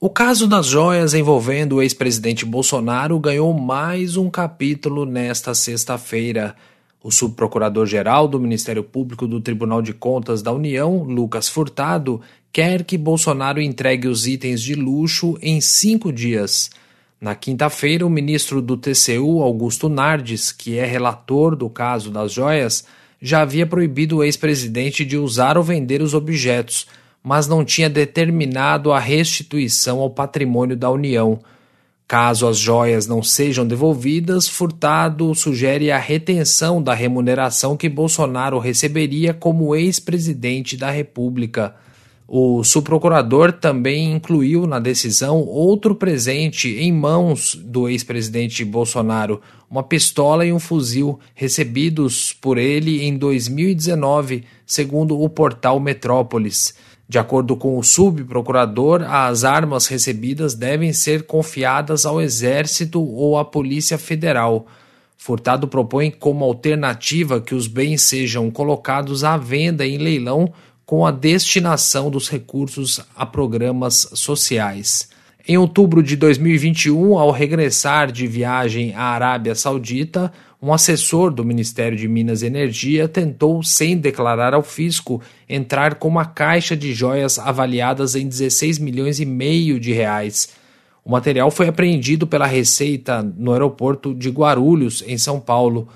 O caso das joias envolvendo o ex-presidente Bolsonaro ganhou mais um capítulo nesta sexta-feira. O subprocurador-geral do Ministério Público do Tribunal de Contas da União, Lucas Furtado, quer que Bolsonaro entregue os itens de luxo em cinco dias. Na quinta-feira, o ministro do TCU, Augusto Nardes, que é relator do caso das joias, já havia proibido o ex-presidente de usar ou vender os objetos mas não tinha determinado a restituição ao patrimônio da União. Caso as joias não sejam devolvidas, Furtado sugere a retenção da remuneração que Bolsonaro receberia como ex-presidente da República. O subprocurador também incluiu na decisão outro presente em mãos do ex-presidente Bolsonaro, uma pistola e um fuzil recebidos por ele em 2019, segundo o portal Metrópolis. De acordo com o subprocurador, as armas recebidas devem ser confiadas ao Exército ou à Polícia Federal. Furtado propõe como alternativa que os bens sejam colocados à venda em leilão com a destinação dos recursos a programas sociais. Em outubro de 2021, ao regressar de viagem à Arábia Saudita, um assessor do Ministério de Minas e Energia tentou, sem declarar ao fisco, entrar com uma caixa de joias avaliadas em 16 milhões e meio de reais. O material foi apreendido pela Receita no aeroporto de Guarulhos, em São Paulo.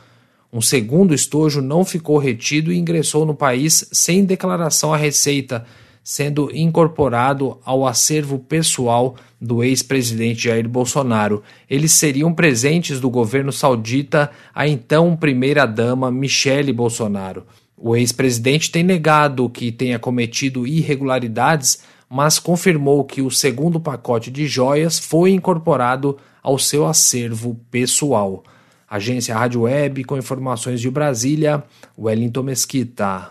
Um segundo estojo não ficou retido e ingressou no país sem declaração à Receita sendo incorporado ao acervo pessoal do ex-presidente Jair Bolsonaro. Eles seriam presentes do governo saudita à então primeira-dama Michele Bolsonaro. O ex-presidente tem negado que tenha cometido irregularidades, mas confirmou que o segundo pacote de joias foi incorporado ao seu acervo pessoal. Agência Rádio Web com informações de Brasília, Wellington Mesquita.